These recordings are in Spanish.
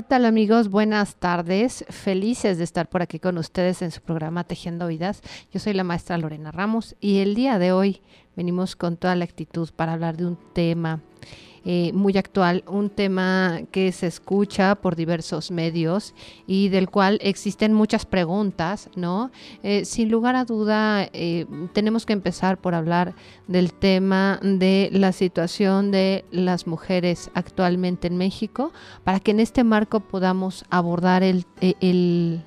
¿Qué tal amigos? Buenas tardes. Felices de estar por aquí con ustedes en su programa Tejiendo Vidas. Yo soy la maestra Lorena Ramos y el día de hoy venimos con toda la actitud para hablar de un tema eh, muy actual, un tema que se escucha por diversos medios y del cual existen muchas preguntas, ¿no? Eh, sin lugar a duda, eh, tenemos que empezar por hablar del tema de la situación de las mujeres actualmente en México, para que en este marco podamos abordar el, el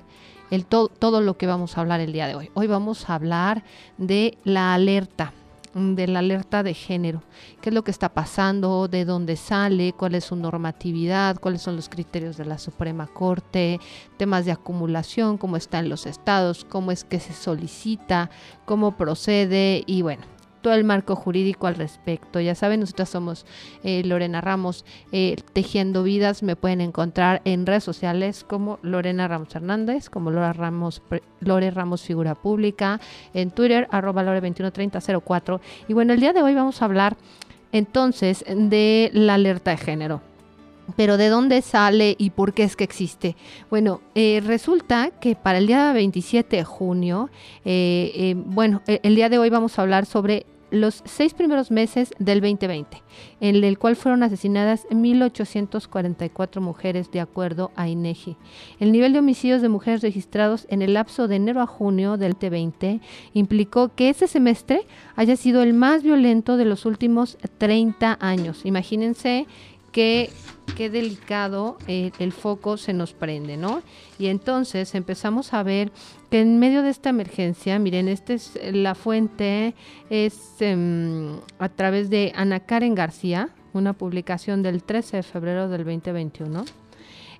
todo lo que vamos a hablar el día de hoy. Hoy vamos a hablar de la alerta de la alerta de género. ¿Qué es lo que está pasando? ¿De dónde sale? ¿Cuál es su normatividad? ¿Cuáles son los criterios de la Suprema Corte? Temas de acumulación, cómo está en los estados, cómo es que se solicita, cómo procede y bueno, todo el marco jurídico al respecto. Ya saben, nosotros somos eh, Lorena Ramos eh, Tejiendo Vidas. Me pueden encontrar en redes sociales como Lorena Ramos Hernández, como Lora Ramos, Lore Ramos Figura Pública, en Twitter, arroba Lore213004. Y bueno, el día de hoy vamos a hablar entonces de la alerta de género. Pero ¿de dónde sale y por qué es que existe? Bueno, eh, resulta que para el día 27 de junio, bueno, el día de hoy vamos a hablar sobre los seis primeros meses del 2020, en el cual fueron asesinadas 1.844 mujeres de acuerdo a INEGI. El nivel de homicidios de mujeres registrados en el lapso de enero a junio del 2020 implicó que ese semestre haya sido el más violento de los últimos 30 años. Imagínense qué, qué delicado eh, el foco se nos prende, ¿no? Y entonces empezamos a ver que en medio de esta emergencia, miren, esta es la fuente, es em, a través de Ana Karen García, una publicación del 13 de febrero del 2021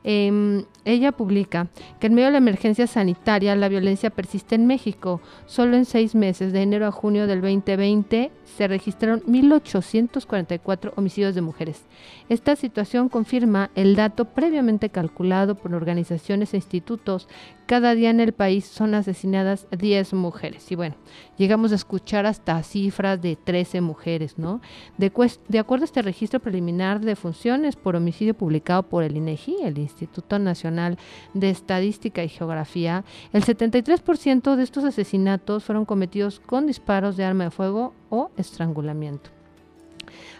Em, ella publica que en medio de la emergencia sanitaria la violencia persiste en México. Solo en seis meses, de enero a junio del 2020, se registraron 1.844 homicidios de mujeres. Esta situación confirma el dato previamente calculado por organizaciones e institutos. Cada día en el país son asesinadas 10 mujeres. Y bueno, llegamos a escuchar hasta cifras de 13 mujeres, ¿no? De, acuerdo a este registro preliminar de funciones por homicidio publicado por el INEGI, el Instituto Nacional de Estadística y Geografía, el 73% de estos asesinatos fueron cometidos con disparos de arma de fuego o estrangulamiento.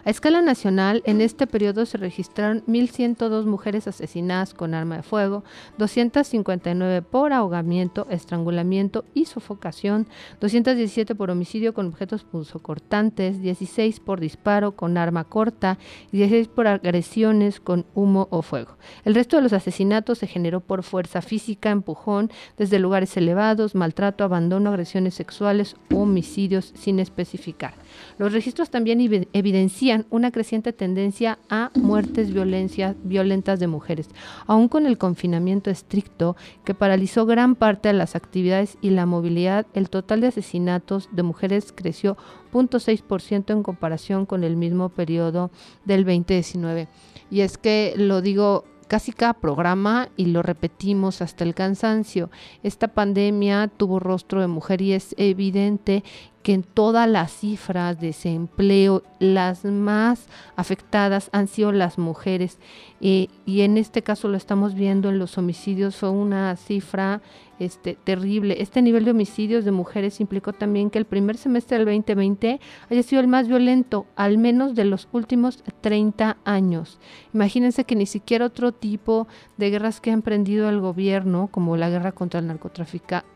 A escala nacional, en este periodo se registraron 1.102 mujeres asesinadas con arma de fuego, 259 por ahogamiento, estrangulamiento y sofocación, 217 por homicidio con objetos punzocortantes, 16 por disparo con arma corta y 16 por agresiones con humo o fuego. El resto de los asesinatos se generó por fuerza física, empujón, desde lugares elevados, maltrato, abandono, agresiones sexuales homicidios sin especificar. Los registros también evidencian una creciente tendencia a muertes violentas de mujeres, aun con el confinamiento estricto que paralizó gran parte de las actividades y la movilidad, el total de asesinatos de mujeres creció 0.6% en comparación con el mismo periodo del 2019. Y es que lo digo casi cada programa y lo repetimos hasta el cansancio. Esta pandemia tuvo rostro de mujer y es evidente que en todas las cifras de desempleo las más afectadas han sido las mujeres eh, y en este caso lo estamos viendo en los homicidios fue una cifra este, terrible. Este nivel de homicidios de mujeres implicó también que el primer semestre del 2020 haya sido el más violento, al menos de los últimos 30 años. Imagínense que ni siquiera otro tipo de guerras que ha emprendido el gobierno, como la guerra contra el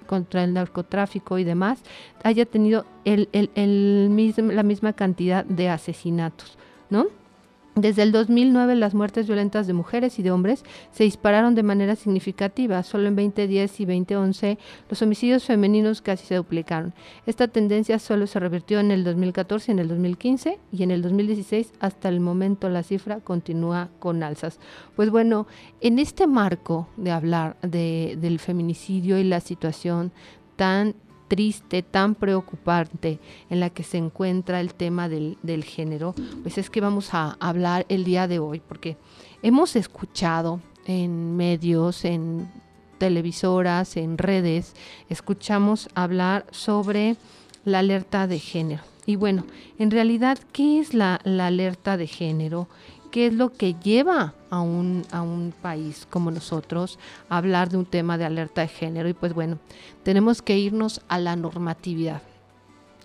contra el narcotráfico y demás, haya tenido el, el, la misma cantidad de asesinatos, ¿no? Desde el 2009 las muertes violentas de mujeres y de hombres se dispararon de manera significativa. Solo en 2010 y 2011 los homicidios femeninos casi se duplicaron. Esta tendencia solo se revirtió en el 2014, en el 2015 y en el 2016. Hasta el momento la cifra continúa con alzas. Pues bueno, en este marco de hablar del feminicidio y la situación tan triste, tan preocupante en la que se encuentra el tema del, género, pues es que vamos a hablar el día de hoy, porque hemos escuchado en medios, en televisoras, en redes, escuchamos hablar sobre la alerta de género. Y bueno, en realidad, ¿qué es la, la alerta de género? Qué es lo que lleva a un, a un país como nosotros a hablar de un tema de alerta de género. Y pues bueno, tenemos que irnos a la normatividad.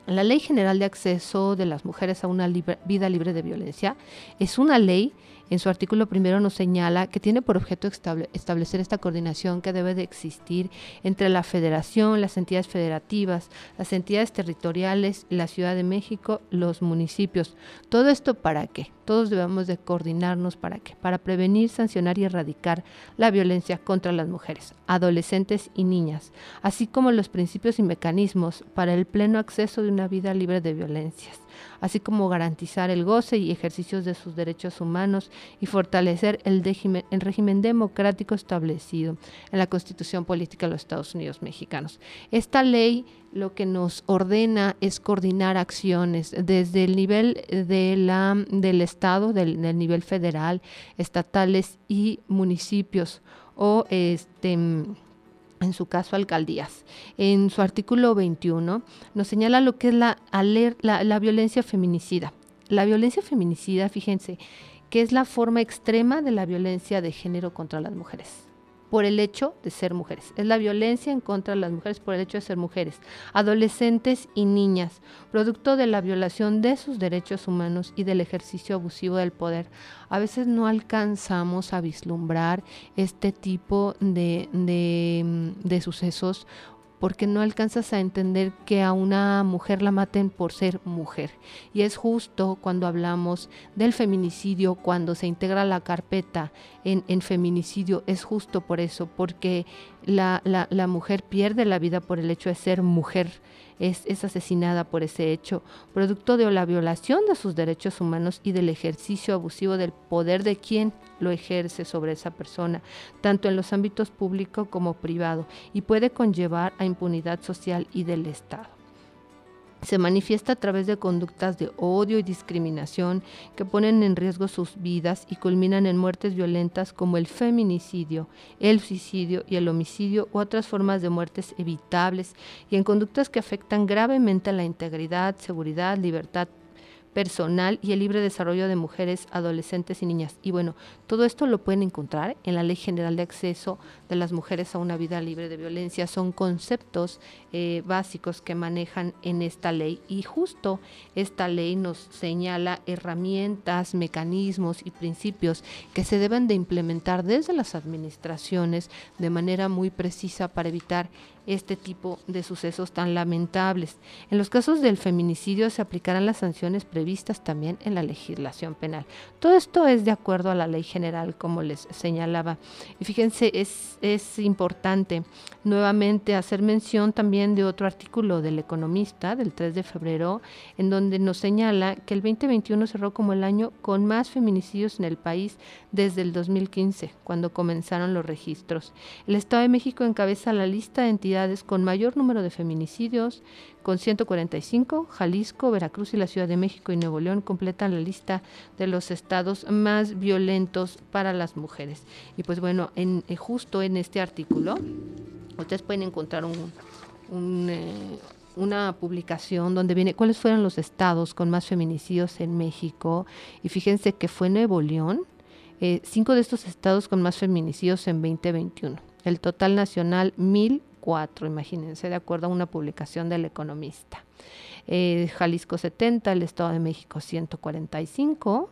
La Ley General de Acceso de las Mujeres a una Vida Libre de Violencia es una ley en su artículo primero nos señala que tiene por objeto establecer esta coordinación que debe de existir entre la federación, las entidades federativas, las entidades territoriales, la Ciudad de México, los municipios. ¿Todo esto para qué? Todos debemos de coordinarnos para qué? Para prevenir, sancionar y erradicar la violencia contra las mujeres, adolescentes y niñas, así como los principios y mecanismos para el pleno acceso de una vida libre de violencias así como garantizar el goce y ejercicios de sus derechos humanos y fortalecer el, régimen democrático establecido en la Constitución Política de los Estados Unidos Mexicanos. Esta ley lo que nos ordena es coordinar acciones desde el nivel del Estado, del, del nivel federal, estatales y municipios o este en su caso alcaldías. En su artículo 21 nos señala lo que es la, la, violencia feminicida. La violencia feminicida, fíjense, que es la forma extrema de la violencia de género contra las mujeres por el hecho de ser mujeres. Es la violencia en contra de las mujeres por el hecho de ser mujeres, adolescentes y niñas, producto de la violación de sus derechos humanos y del ejercicio abusivo del poder. A veces no alcanzamos a vislumbrar este tipo de, de, de sucesos porque no alcanzas a entender que a una mujer la maten por ser mujer. Y es justo cuando hablamos del feminicidio, cuando se integra la carpeta en, en feminicidio, es justo por eso, porque la, la, la mujer pierde la vida por el hecho de ser mujer es, asesinada por ese hecho, producto de la violación de sus derechos humanos y del ejercicio abusivo del poder de quien lo ejerce sobre esa persona, tanto en los ámbitos público como privado, y puede conllevar a impunidad social y del Estado se manifiesta a través de conductas de odio y discriminación que ponen en riesgo sus vidas y culminan en muertes violentas como el feminicidio, el suicidio y el homicidio u otras formas de muertes evitables y en conductas que afectan gravemente a la integridad, seguridad, libertad personal y el libre desarrollo de mujeres, adolescentes y niñas. Y bueno, todo esto lo pueden encontrar en la Ley General de Acceso de las Mujeres a una Vida Libre de Violencia. Son conceptos eh, básicos que manejan en esta ley y justo esta ley nos señala herramientas, mecanismos y principios que se deben de implementar desde las administraciones de manera muy precisa para evitar este tipo de sucesos tan lamentables. En los casos del feminicidio se aplicarán las sanciones previstas también en la legislación penal. Todo esto es de acuerdo a la ley general, como les señalaba. Y fíjense, es, es importante nuevamente hacer mención también de otro artículo del Economista del 3 de febrero, en donde nos señala que el 2021 cerró como el año con más feminicidios en el país desde el 2015, cuando comenzaron los registros. El Estado de México encabeza la lista de entidades con mayor número de feminicidios, con 145, Jalisco, Veracruz y la Ciudad de México y Nuevo León completan la lista de los estados más violentos para las mujeres. Y pues bueno, en, eh, justo en este artículo, ustedes pueden encontrar un, eh, una publicación donde viene cuáles fueron los estados con más feminicidios en México. Y fíjense que fue Nuevo León, eh, cinco de estos estados con más feminicidios en 2021. El total nacional, mil imagínense, de acuerdo a una publicación del Economista. Eh, Jalisco 70, el Estado de México 145.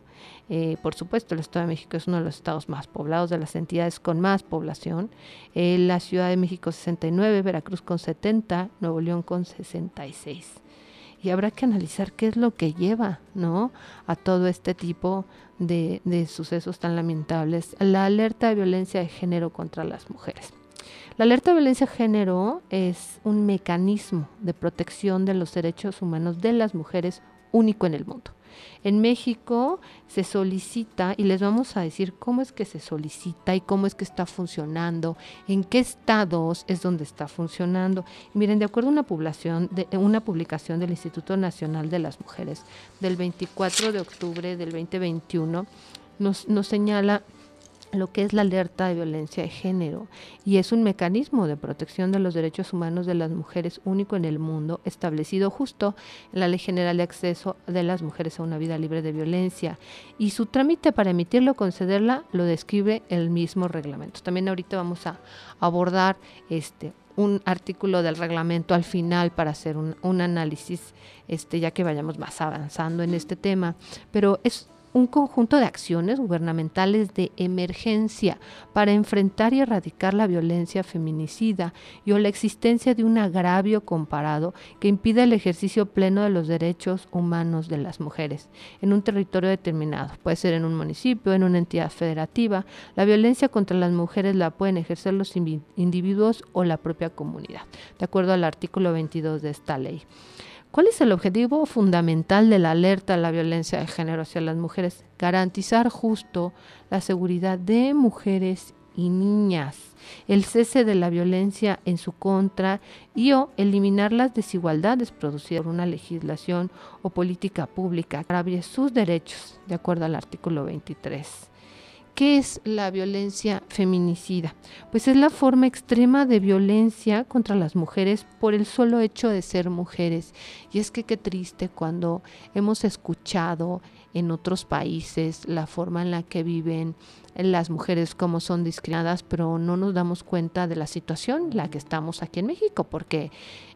Eh, por supuesto, el Estado de México es uno de los estados más poblados de las entidades con más población. Eh, la Ciudad de México 69, Veracruz con 70, Nuevo León con 66. y habrá que analizar qué es lo que lleva, ¿no? A todo este tipo de, de sucesos tan lamentables. La alerta de violencia de género contra las mujeres. La alerta de violencia de género es un mecanismo de protección de los derechos humanos de las mujeres único en el mundo. En México se solicita, y les vamos a decir cómo es que se solicita y cómo es que está funcionando, en qué estados es donde está funcionando. miren, de acuerdo a una, población de, una publicación del Instituto Nacional de las Mujeres del 24 de octubre del 2021, nos, nos señala lo que es la alerta de violencia de género y es un mecanismo de protección de los derechos humanos de las mujeres único en el mundo, establecido justo en la Ley General de Acceso de las Mujeres a una Vida Libre de Violencia. Y su trámite para emitirlo o concederla lo describe el mismo reglamento. También ahorita vamos a abordar este un artículo del reglamento al final para hacer un, un análisis, este, ya que vayamos más avanzando en este tema. Pero es un conjunto de acciones gubernamentales de emergencia para enfrentar y erradicar la violencia feminicida y o la existencia de un agravio comparado que impide el ejercicio pleno de los derechos humanos de las mujeres en un territorio determinado. Puede ser en un municipio, en una entidad federativa. La violencia contra las mujeres la pueden ejercer los individuos o la propia comunidad, de acuerdo al artículo 22 de esta ley. ¿Cuál es el objetivo fundamental de la alerta a la violencia de género hacia las mujeres? Garantizar justo la seguridad de mujeres y niñas, el cese de la violencia en su contra y o eliminar las desigualdades producidas por una legislación o política pública que sus derechos, de acuerdo al artículo 23. ¿Qué es la violencia feminicida? Pues es la forma extrema de violencia contra las mujeres por el solo hecho de ser mujeres. Y es que qué triste cuando hemos escuchado en otros países la forma en la que viven las mujeres como son discriminadas, pero no nos damos cuenta de la situación en la que estamos aquí en México, porque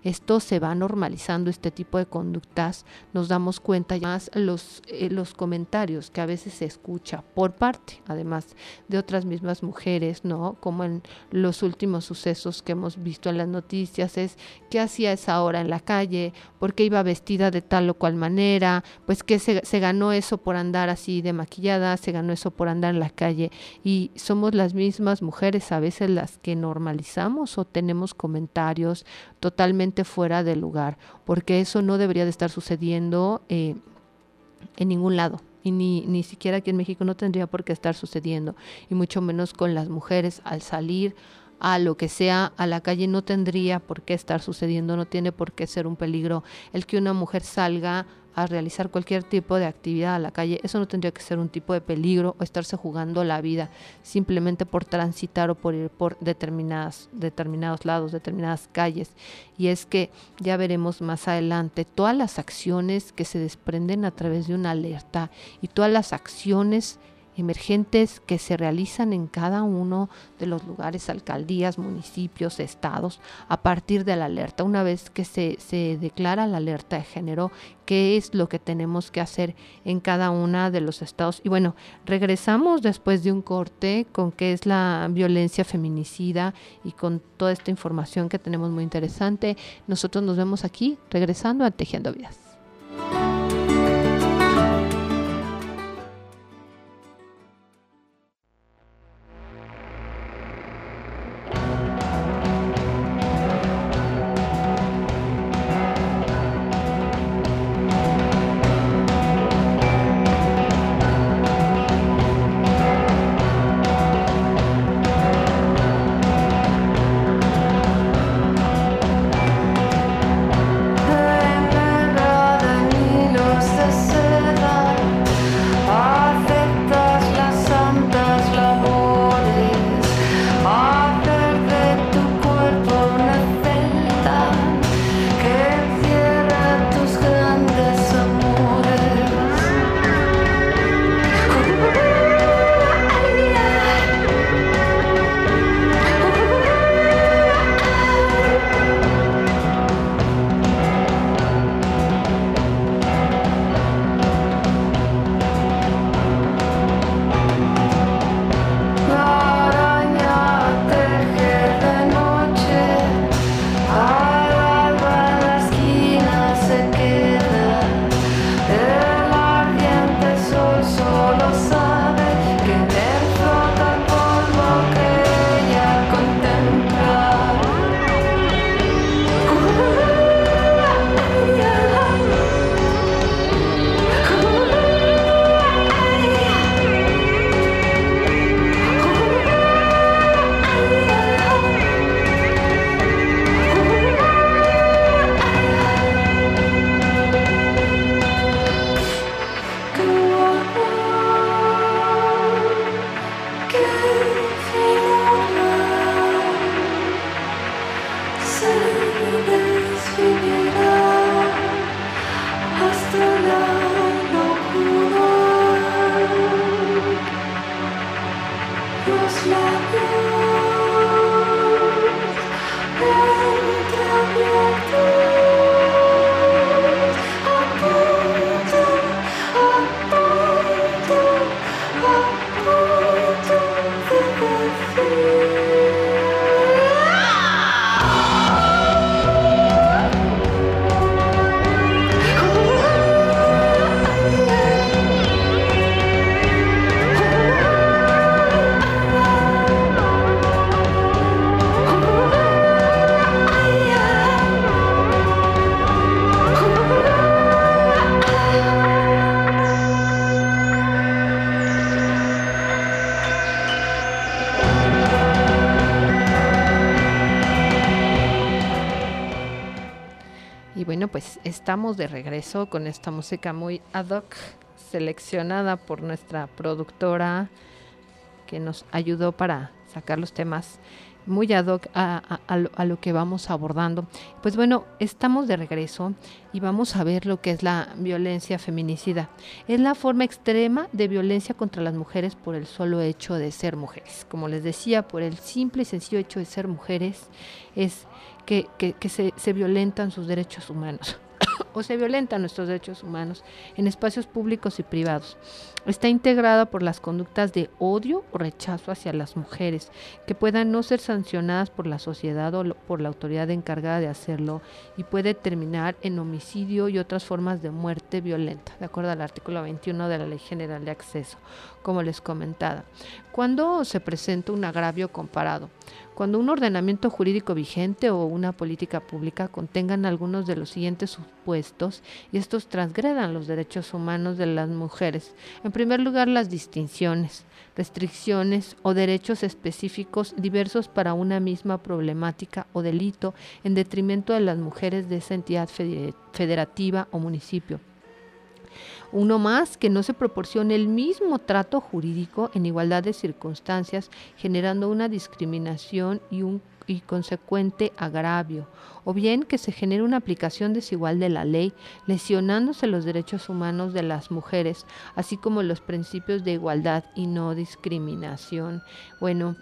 esto se va normalizando, este tipo de conductas, nos damos cuenta ya más los, eh, los comentarios que a veces se escucha por parte, además de otras mismas mujeres, ¿no? Como en los últimos sucesos que hemos visto en las noticias, es qué hacía esa hora en la calle, por qué iba vestida de tal o cual manera, pues que se, se ganó eso por andar así de maquillada, se ganó eso por andar en la calle y somos las mismas mujeres a veces las que normalizamos o tenemos comentarios totalmente fuera de lugar, porque eso no debería de estar sucediendo eh, en ningún lado. Y ni, ni siquiera aquí en México no tendría por qué estar sucediendo, y mucho menos con las mujeres al salir a lo que sea a la calle no tendría por qué estar sucediendo, no tiene por qué ser un peligro el que una mujer salga a realizar cualquier tipo de actividad a la calle, eso no tendría que ser un tipo de peligro o estarse jugando la vida simplemente por transitar o por ir por determinadas, determinados lados, determinadas calles. Y es que ya veremos más adelante todas las acciones que se desprenden a través de una alerta y todas las acciones emergentes que se realizan en cada uno de los lugares, alcaldías, municipios, estados, a partir de la alerta. Una vez que se, se declara la alerta de género, qué es lo que tenemos que hacer en cada uno de los estados. Y bueno, regresamos después de un corte con qué es la violencia feminicida y con toda esta información que tenemos muy interesante. Nosotros nos vemos aquí regresando a Tejiendo Vidas. Pues estamos de regreso con esta música muy ad hoc, seleccionada por nuestra productora que nos ayudó para sacar los temas muy ad hoc a, lo, que vamos abordando. Pues bueno, estamos de regreso y vamos a ver lo que es la violencia feminicida. Es la forma extrema de violencia contra las mujeres por el solo hecho de ser mujeres. Como les decía, por el simple y sencillo hecho de ser mujeres es que, se, se violentan sus derechos humanos o se violentan nuestros derechos humanos en espacios públicos y privados. Está integrada por las conductas de odio o rechazo hacia las mujeres, que puedan no ser sancionadas por la sociedad o por la autoridad encargada de hacerlo y puede terminar en homicidio y otras formas de muerte violenta, de acuerdo al artículo 21 de la Ley General de Acceso, como les comentaba. Cuando se presenta un agravio comparado, cuando un ordenamiento jurídico vigente o una política pública contengan algunos de los siguientes supuestos y estos transgredan los derechos humanos de las mujeres. En primer lugar, las distinciones, restricciones o derechos específicos diversos para una misma problemática o delito en detrimento de las mujeres de esa entidad federativa o municipio uno más, que no se proporcione el mismo trato jurídico en igualdad de circunstancias, generando una discriminación y un y consecuente agravio, o bien que se genere una aplicación desigual de la ley, lesionándose los derechos humanos de las mujeres, así como los principios de igualdad y no discriminación. Bueno,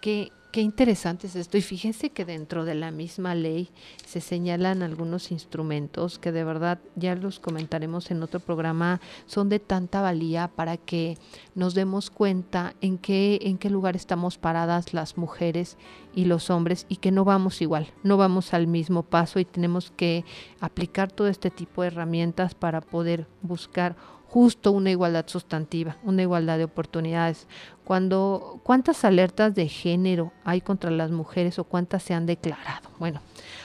que Qué interesante es esto. Y fíjense que dentro de la misma ley se señalan algunos instrumentos que de verdad ya los comentaremos en otro programa, son de tanta valía para que nos demos cuenta en qué, en qué lugar estamos paradas las mujeres y los hombres y que no vamos igual, no vamos al mismo paso y tenemos que aplicar todo este tipo de herramientas para poder buscar justo una igualdad sustantiva, una igualdad de oportunidades. Cuando, ¿Cuántas alertas de género hay contra las mujeres o cuántas se han declarado? Bueno,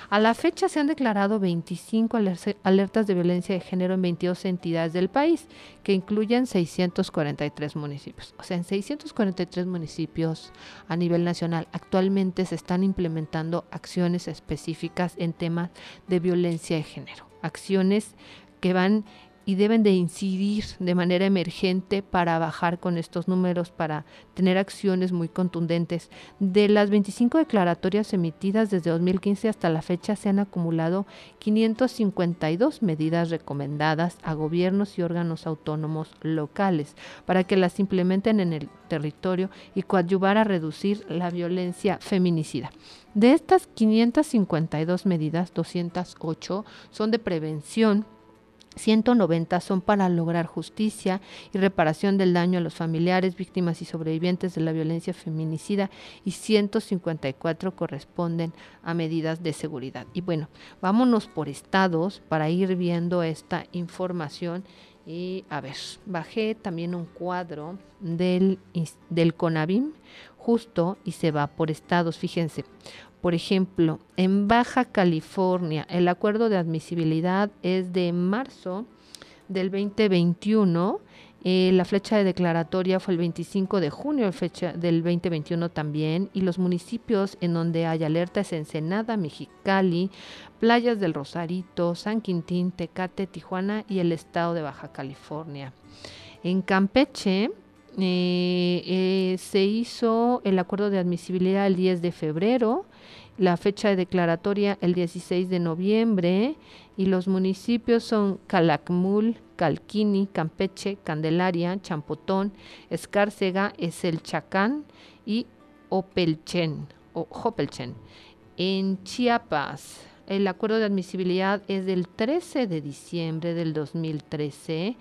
a la fecha se han declarado 25 alertas de violencia de género en 22 entidades del país, que incluyen 643 municipios. O sea, en 643 municipios a nivel nacional actualmente se están implementando acciones específicas en temas de violencia de género. Acciones que van y deben de incidir de manera emergente para bajar con estos números, para tener acciones muy contundentes. De las 25 declaratorias emitidas desde 2015 hasta la fecha se han acumulado 552 medidas recomendadas a gobiernos y órganos autónomos locales para que las implementen en el territorio y coadyuvar a reducir la violencia feminicida. De estas 552 medidas, 208 son de prevención 190 son para lograr justicia y reparación del daño a los familiares, víctimas y sobrevivientes de la violencia feminicida y 154 corresponden a medidas de seguridad. Y bueno, vámonos por estados para ir viendo esta información. Y a ver, bajé también un cuadro del, del CONAVIM justo y se va por estados. Fíjense, por ejemplo, en Baja California, el acuerdo de admisibilidad es de marzo del 2021. Eh, la fecha de declaratoria fue el 25 de junio fecha del 2021 también. Y los municipios en donde hay alerta es Ensenada, Mexicali, Playas del Rosarito, San Quintín, Tecate, Tijuana y el estado de Baja California. En Campeche, eh, eh, se hizo el acuerdo de admisibilidad el 10 de febrero, la fecha de declaratoria el 16 de noviembre y los municipios son Calakmul, Calquini, Campeche, Candelaria, Champotón, Escárcega, Eselchacán y Opelchen, o Hopelchen. En Chiapas, el acuerdo de admisibilidad es del 13 de diciembre del 2013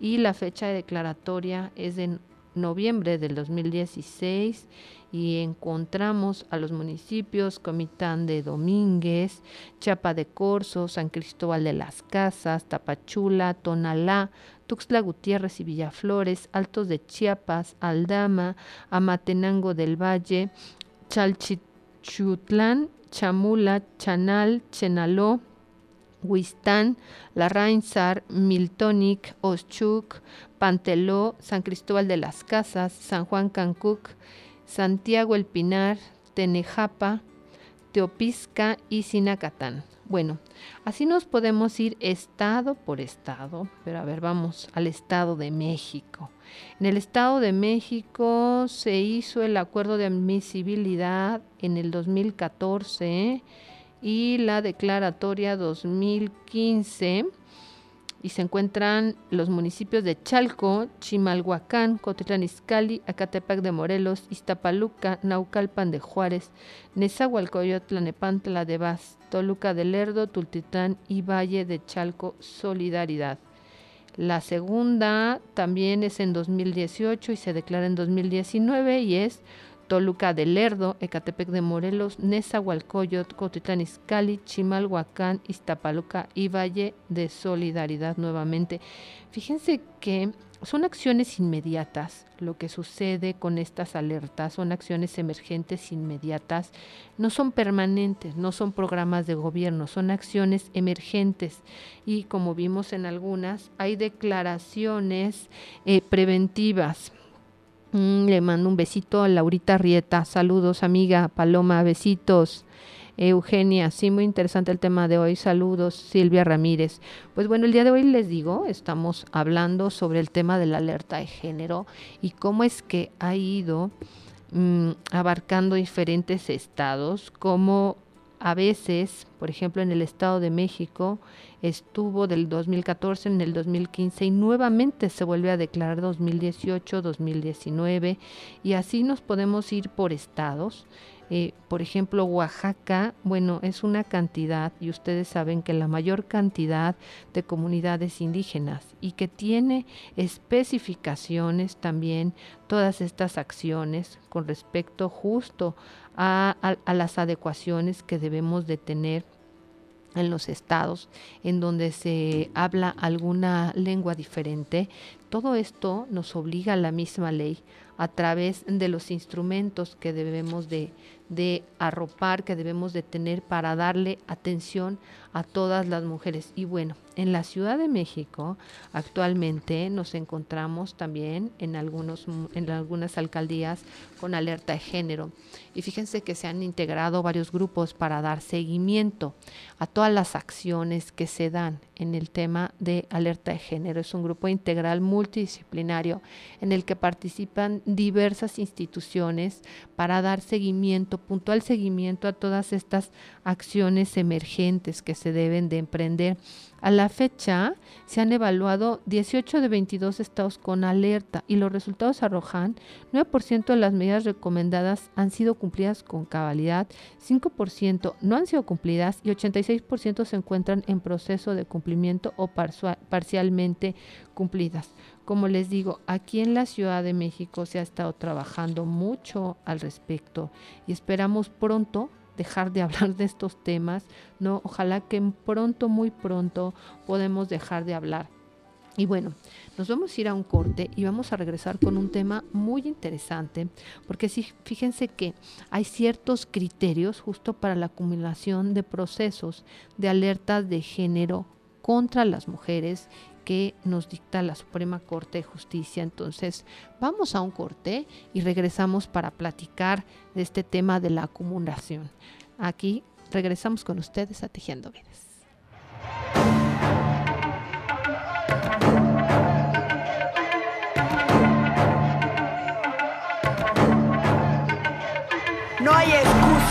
y la fecha de declaratoria es en noviembre del 2016 y encontramos a los municipios Comitán de Domínguez, Chapa de Corzo, San Cristóbal de las Casas, Tapachula, Tonalá, Tuxtla Gutiérrez y Villaflores, Altos de Chiapas, Aldama, Amatenango del Valle, Chalchichutlán, Chamula, Chanal, Chenaló, Huistán, Larrainsar, Miltonic, Oschuk, Panteló, San Cristóbal de las Casas, San Juan Cancuc, Santiago El Pinar, Tenejapa, Teopisca y Sinacatán. Bueno, así nos podemos ir estado por estado, pero a ver, vamos al Estado de México. En el Estado de México se hizo el acuerdo de admisibilidad en el 2014 y la declaratoria 2015 y se encuentran los municipios de Chalco, Chimalhuacán, Cotitlán Izcalli, Acatepac de Morelos, Iztapaluca, Naucalpan de Juárez, Nezahualcóyotl, Nepantla de Vaz, Toluca de Lerdo, Tultitlán y Valle de Chalco Solidaridad. La segunda también es en 2018 y se declara en 2019 y es Toluca de Lerdo, Ecatepec de Morelos, Nezahualcóyotl, Cotitlán Izcalli, Chimalhuacán, Iztapaluca y Valle de Solidaridad nuevamente. Fíjense que son acciones inmediatas. Lo que sucede con estas alertas son acciones emergentes inmediatas. No son permanentes, no son programas de gobierno, son acciones emergentes. Y como vimos en algunas, hay declaraciones eh, preventivas Mm, le mando un besito a Laurita Rieta. Saludos, amiga. Paloma, besitos. Eugenia, sí, muy interesante el tema de hoy. Saludos, Silvia Ramírez. Pues bueno, el día de hoy les digo, estamos hablando sobre el tema de la alerta de género y cómo es que ha ido mm, abarcando diferentes estados, cómo a veces, por ejemplo, en el Estado de México, estuvo del 2014 en el 2015 y nuevamente se vuelve a declarar 2018, 2019 y así nos podemos ir por estados. Eh, por ejemplo, Oaxaca, bueno, es una cantidad, y ustedes saben que la mayor cantidad de comunidades indígenas y que tiene especificaciones también todas estas acciones con respecto justo a, a las adecuaciones que debemos de tener en los estados en donde se habla alguna lengua diferente, todo esto nos obliga a la misma ley a través de los instrumentos que debemos de, de arropar, que debemos de tener para darle atención a todas las mujeres. Y bueno, en la Ciudad de México actualmente nos encontramos también en, algunos, en algunas alcaldías con alerta de género. Y fíjense que se han integrado varios grupos para dar seguimiento a todas las acciones que se dan en el tema de alerta de género. Es un grupo integral multidisciplinario en el que participan diversas instituciones para dar seguimiento, puntual seguimiento a todas estas acciones emergentes que se deben de emprender. A la fecha se han evaluado 18 de 22 estados con alerta y los resultados arrojan 9% de las medidas recomendadas han sido cumplidas con cabalidad, 5% no han sido cumplidas y 86% se encuentran en proceso de cumplimiento o parcialmente cumplidas. Como les digo, aquí en la Ciudad de México se ha estado trabajando mucho al respecto y esperamos pronto dejar de hablar de estos temas, ¿no? Ojalá que pronto, muy pronto, podemos dejar de hablar. Y bueno, nos vamos a ir a un corte y vamos a regresar con un tema muy interesante, porque sí, fíjense que hay ciertos criterios justo para la acumulación de procesos de alertas de género contra las mujeres que nos dicta la Suprema Corte de Justicia. Entonces, vamos a un corte y regresamos para platicar de este tema de la acumulación. Aquí regresamos con ustedes a Tejiendo Vidas.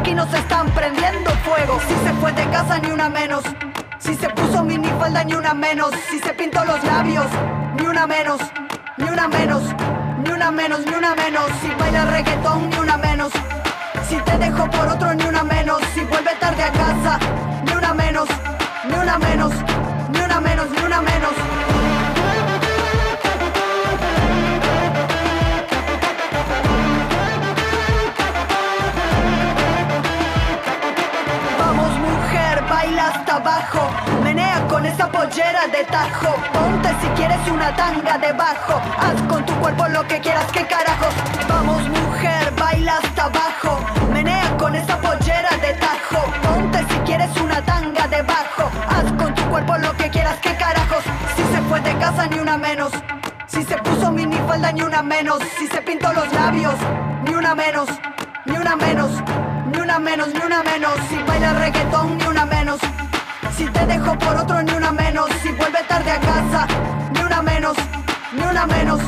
aquí nos están prendiendo fuego. Si se fue de casa, ni una menos. Si se puso minifalda, ni una menos. Si se pintó los labios, ni una menos. Ni una menos. Ni una menos, ni una menos. Si baila reggaetón, ni una menos. Si te dejo por otro, ni una menos. Si vuelve tarde a casa, ni una menos. Ni una menos. Ni una menos, ni una menos. Hasta menea con esa pollera de tajo. Ponte si quieres una tanga debajo. Haz con tu cuerpo lo que quieras, que carajos. Vamos mujer, baila hasta abajo. Menea con esa pollera de tajo. Ponte si quieres una tanga debajo. Haz con tu cuerpo lo que quieras, que carajos. Si se fue de casa ni una menos. Si se puso minifalda ni una menos. Si se pintó los labios, ni una menos. Ni una menos. Ni una menos, ni una menos. Si baila reggaetón, ni una menos. Si te dejo por otro, ni una menos. Si vuelve tarde a casa, ni una menos. Ni una menos.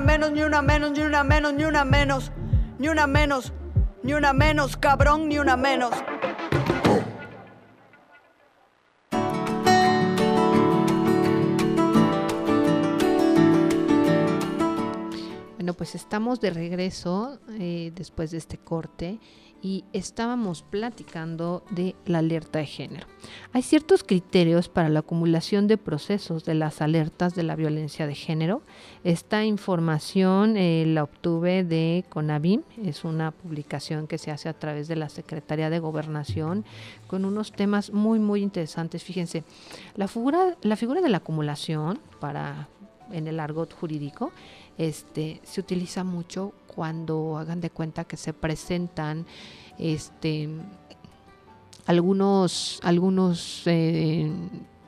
Menos, ni una menos, ni una menos, ni una menos. Ni una menos. Ni una menos, cabrón, ni una menos. Bueno, pues estamos de regreso eh, después de este corte y estábamos platicando de la alerta de género. Hay ciertos criterios para la acumulación de procesos de las alertas de la violencia de género. Esta información eh, la obtuve de CONAVIM, es una publicación que se hace a través de la Secretaría de Gobernación con unos temas muy, muy interesantes. Fíjense, la figura, la figura de la acumulación para en el argot jurídico este, se utiliza mucho cuando hagan de cuenta que se presentan este, algunos, algunos eh,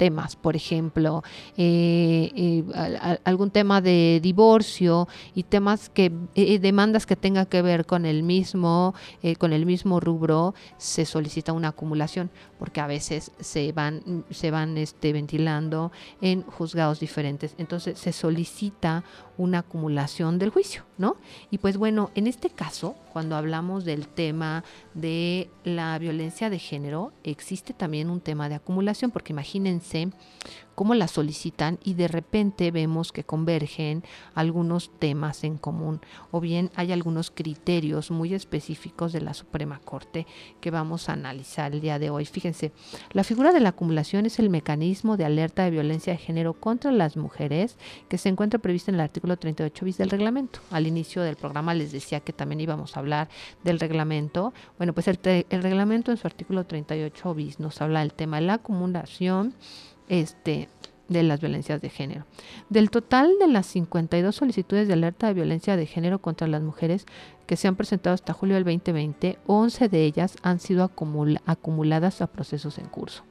temas, por ejemplo, eh, eh, al- al- algún tema de divorcio y temas que eh, demandas que tengan que ver con el mismo eh, con el mismo rubro se solicita una acumulación porque a veces se van se van este ventilando en juzgados diferentes. Entonces se solicita una acumulación del juicio no y pues bueno en este caso cuando hablamos del tema de la violencia de género existe también un tema de acumulación porque imagínense cómo la solicitan y de repente vemos que convergen algunos temas en común o bien hay algunos criterios muy específicos de la Suprema Corte que vamos a analizar el día de hoy. Fíjense, la figura de la acumulación es el mecanismo de alerta de violencia de género contra las mujeres que se encuentra previsto en el artículo 38 bis del reglamento. Al inicio del programa les decía que también íbamos a hablar del reglamento. Bueno, pues el, el reglamento en su artículo 38 bis nos habla del tema de la acumulación este, de las violencias de género. Del total de las 52 solicitudes de alerta de violencia de género contra las mujeres que se han presentado hasta julio del 2020, 11 de ellas han sido acumula- acumuladas a procesos en curso.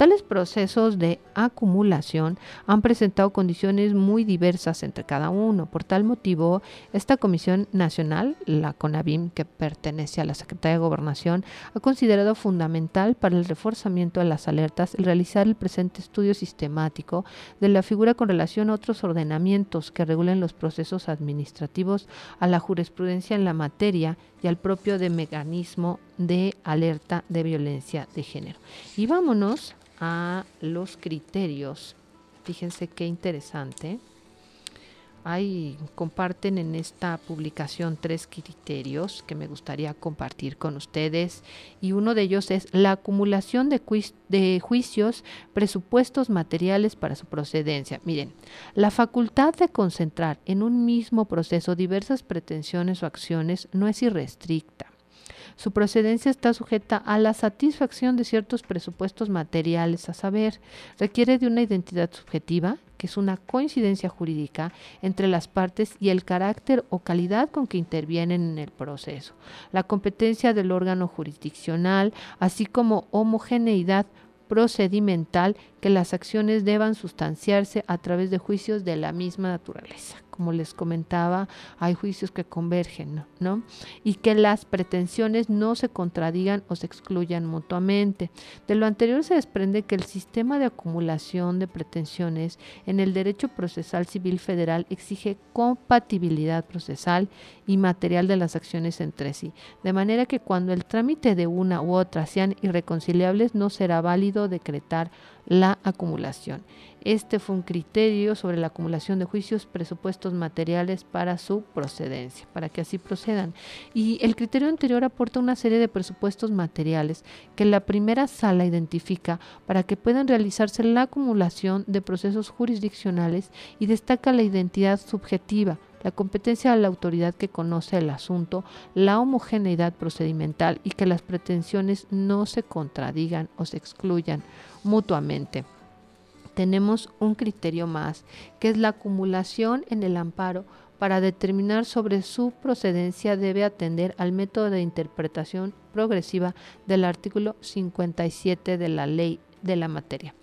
Tales procesos de acumulación han presentado condiciones muy diversas entre cada uno. Por tal motivo, esta Comisión Nacional, la CONAVIM, que pertenece a la Secretaría de Gobernación, ha considerado fundamental para el reforzamiento de las alertas el realizar el presente estudio sistemático de la figura con relación a otros ordenamientos que regulen los procesos administrativos, a la jurisprudencia en la materia y al propio mecanismo de alerta de violencia de género. Y vámonos a los criterios. Fíjense qué interesante. Hay, comparten en esta publicación tres criterios que me gustaría compartir con ustedes y uno de ellos es la acumulación de juicios, presupuestos materiales para su procedencia. Miren, la facultad de concentrar en un mismo proceso diversas pretensiones o acciones no es irrestricta. Su procedencia está sujeta a la satisfacción de ciertos presupuestos materiales, a saber, requiere de una identidad subjetiva, que es una coincidencia jurídica entre las partes y el carácter o calidad con que intervienen en el proceso, la competencia del órgano jurisdiccional, así como homogeneidad procedimental que las acciones deban sustanciarse a través de juicios de la misma naturaleza. Como les comentaba, hay juicios que convergen, ¿no? Y que las pretensiones no se contradigan o se excluyan mutuamente. De lo anterior se desprende que el sistema de acumulación de pretensiones en el derecho procesal civil federal exige compatibilidad procesal y material de las acciones entre sí, de manera que cuando el trámite de una u otra sean irreconciliables no será válido decretar la acumulación. Este fue un criterio sobre la acumulación de juicios, presupuestos materiales para su procedencia, para que así procedan. Y el criterio anterior aporta una serie de presupuestos materiales que la primera sala identifica para que puedan realizarse la acumulación de procesos jurisdiccionales y destaca la identidad subjetiva, la competencia de la autoridad que conoce el asunto, la homogeneidad procedimental y que las pretensiones no se contradigan o se excluyan mutuamente tenemos un criterio más, que es la acumulación en el amparo. Para determinar sobre su procedencia debe atender al método de interpretación progresiva del artículo 57 de la ley de la materia.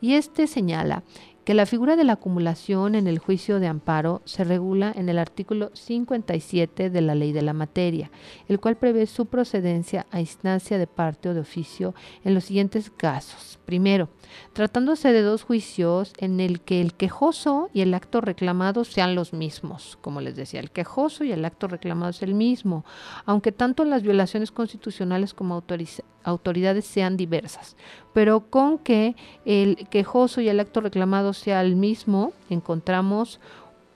Y este señala que la figura de la acumulación en el juicio de amparo se regula en el artículo 57 de la ley de la materia, el cual prevé su procedencia a instancia de parte o de oficio en los siguientes casos. Primero, tratándose de dos juicios en el que el quejoso y el acto reclamado sean los mismos. Como les decía, el quejoso y el acto reclamado es el mismo, aunque tanto las violaciones constitucionales como autoridades sean diversas, pero con que el quejoso y el acto reclamado sea el mismo, encontramos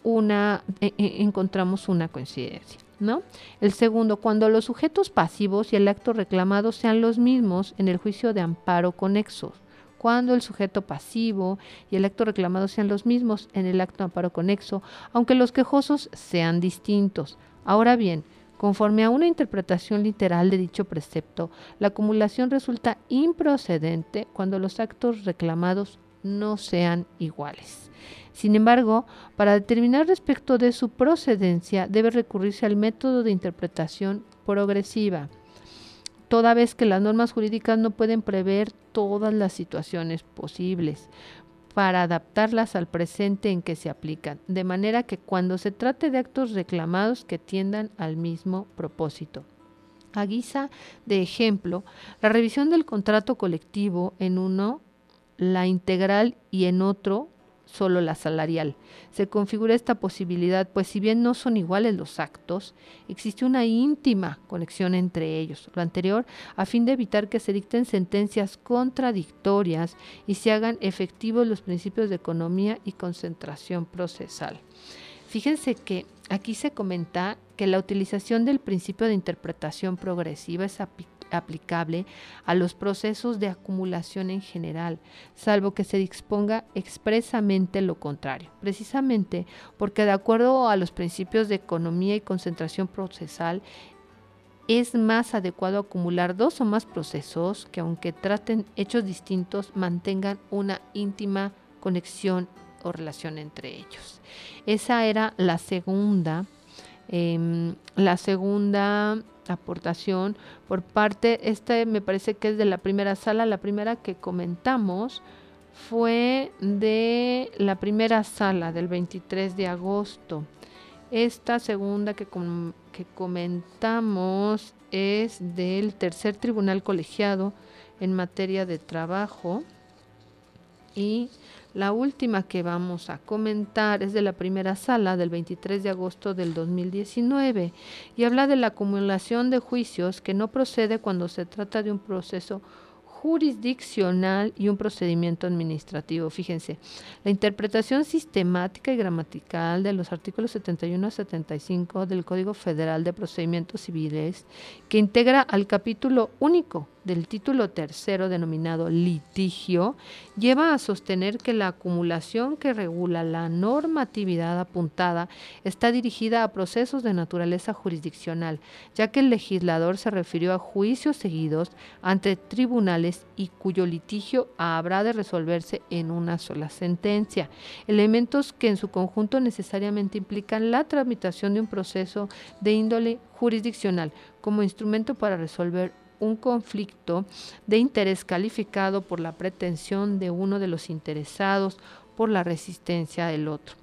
una, e, e, encontramos una coincidencia. ¿No? El segundo, cuando los sujetos pasivos y el acto reclamado sean los mismos en el juicio de amparo conexos cuando el sujeto pasivo y el acto reclamado sean los mismos en el acto de amparo conexo, aunque los quejosos sean distintos. Ahora bien, Conforme a una interpretación literal de dicho precepto, la acumulación resulta improcedente cuando los actos reclamados no sean iguales. Sin embargo, para determinar respecto de su procedencia debe recurrirse al método de interpretación progresiva toda vez que las normas jurídicas no pueden prever todas las situaciones posibles para adaptarlas al presente en que se aplican, de manera que cuando se trate de actos reclamados que tiendan al mismo propósito. A guisa de ejemplo, la revisión del contrato colectivo en uno, la integral y en otro, solo la salarial. Se configura esta posibilidad, pues si bien no son iguales los actos, existe una íntima conexión entre ellos. Lo anterior, a fin de evitar que se dicten sentencias contradictorias y se hagan efectivos los principios de economía y concentración procesal. Fíjense que aquí se comenta que la utilización del principio de interpretación progresiva es aplicable a los procesos de acumulación en general, salvo que se disponga expresamente lo contrario, precisamente porque de acuerdo a los principios de economía y concentración procesal, es más adecuado acumular dos o más procesos que aunque traten hechos distintos mantengan una íntima conexión o relación entre ellos. Esa era la segunda, em, la segunda aportación por parte, esta me parece que es de la primera sala, la primera que comentamos fue de la primera sala del 23 de agosto. Esta segunda que, que comentamos es del tercer tribunal colegiado en materia de trabajo y la última que vamos a comentar es de la primera sala del 23 de agosto del 2019 y habla de la acumulación de juicios que no procede cuando se trata de un proceso jurisdiccional y un procedimiento administrativo. Fíjense, la interpretación sistemática y gramatical de los artículos 71 a 75 del Código Federal de Procedimientos Civiles, que integra al capítulo único del título tercero denominado litigio lleva a sostener que la acumulación que regula la normatividad apuntada está dirigida a procesos de naturaleza jurisdiccional, ya que el legislador se refirió a juicios seguidos ante tribunales y cuyo litigio habrá de resolverse en una sola sentencia, elementos que en su conjunto necesariamente implican la tramitación de un proceso de índole jurisdiccional como instrumento para resolver un conflicto de interés calificado por la pretensión de uno de los interesados por la resistencia del otro.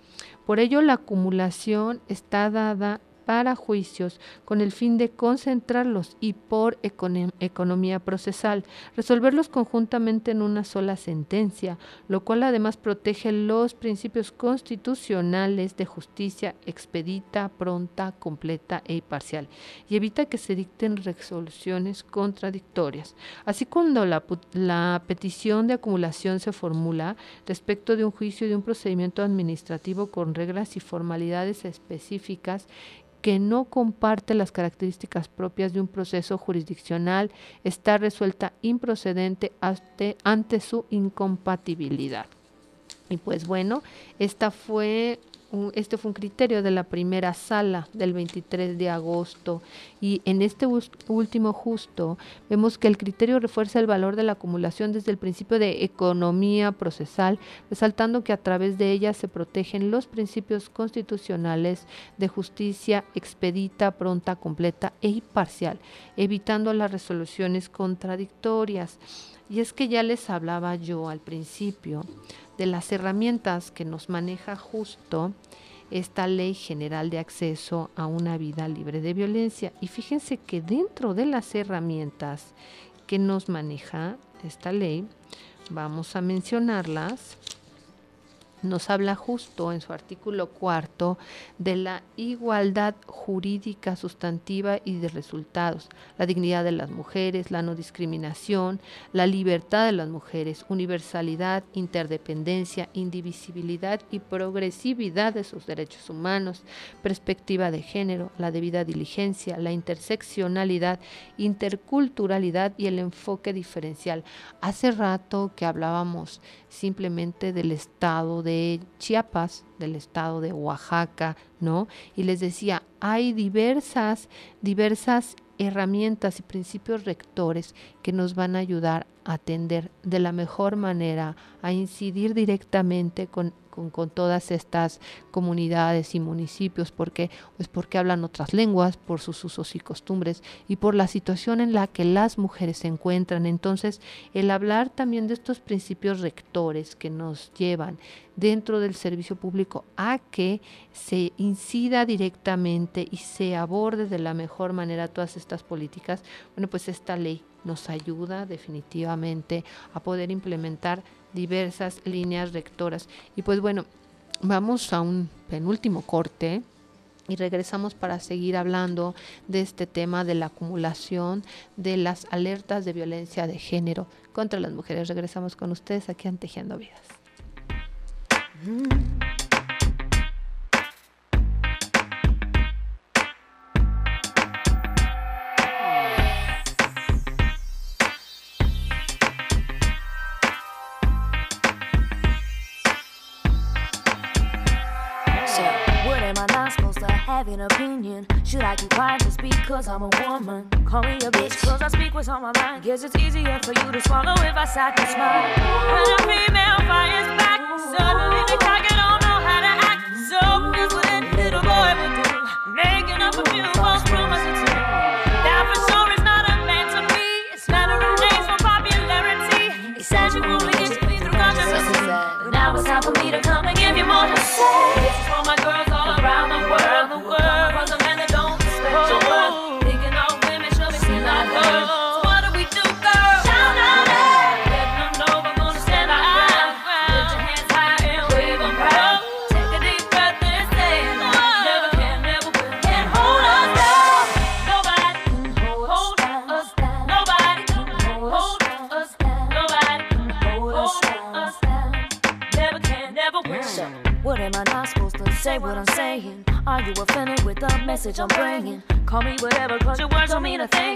Por ello, la acumulación está dada para juicios con el fin de concentrarlos y por economía procesal, resolverlos conjuntamente en una sola sentencia, lo cual además protege los principios constitucionales de justicia expedita, pronta, completa e imparcial y evita que se dicten resoluciones contradictorias. Así cuando la, la petición de acumulación se formula respecto de un juicio y de un procedimiento administrativo con reglas y formalidades específicas que no comparte las características propias de un proceso jurisdiccional está resuelta improcedente ante, su incompatibilidad. Y pues bueno, esta fue este fue un criterio de la primera sala del 23 de agosto y en este último justo vemos que el criterio refuerza el valor de la acumulación desde el principio de economía procesal, resaltando que a través de ella se protegen los principios constitucionales de justicia expedita, pronta, completa e imparcial, evitando las resoluciones contradictorias. Y es que ya les hablaba yo al principio de las herramientas que nos maneja justo esta ley general de acceso a una vida libre de violencia. Y fíjense que dentro de las herramientas que nos maneja esta ley, vamos a mencionarlas nos habla justo en su artículo cuarto de la igualdad jurídica sustantiva y de resultados, la dignidad de las mujeres, la no discriminación, la libertad de las mujeres, universalidad, interdependencia, indivisibilidad y progresividad de sus derechos humanos, perspectiva de género, la debida diligencia, la interseccionalidad, interculturalidad y el enfoque diferencial. Hace rato que hablábamos simplemente del estado de Chiapas, del estado de Oaxaca, ¿no? Y les decía, hay diversas, diversas herramientas y principios rectores que nos van a ayudar a atender de la mejor manera, a incidir directamente con con, todas estas comunidades y municipios, porque pues porque hablan otras lenguas, por sus usos y costumbres y por la situación en la que las mujeres se encuentran. Entonces, el hablar también de estos principios rectores que nos llevan dentro del servicio público a que se incida directamente y se aborde de la mejor manera todas estas políticas, bueno, pues esta ley nos ayuda definitivamente a poder implementar diversas líneas rectoras. Y pues bueno, vamos a un penúltimo corte y regresamos para seguir hablando de este tema de la acumulación de las alertas de violencia de género contra las mujeres. Regresamos con ustedes aquí en Tejiendo Vidas. Opinion. Should I keep quiet just because I'm a woman? Call me a bitch cause I speak what's on my mind. Guess it's easier for you to swallow if I sat and smile. When a female fires back, suddenly the target don't know how to act. So here's what any little boy would do. Making up a few false promises. That for sure is not a man to me. It's matter of days for popularity. He said you only get to me through controversy. But now it's time for me to come and give you more to say. This is for my girls all around. The world. Message I'm bringing? Call me whatever, cause your words don't mean a thing.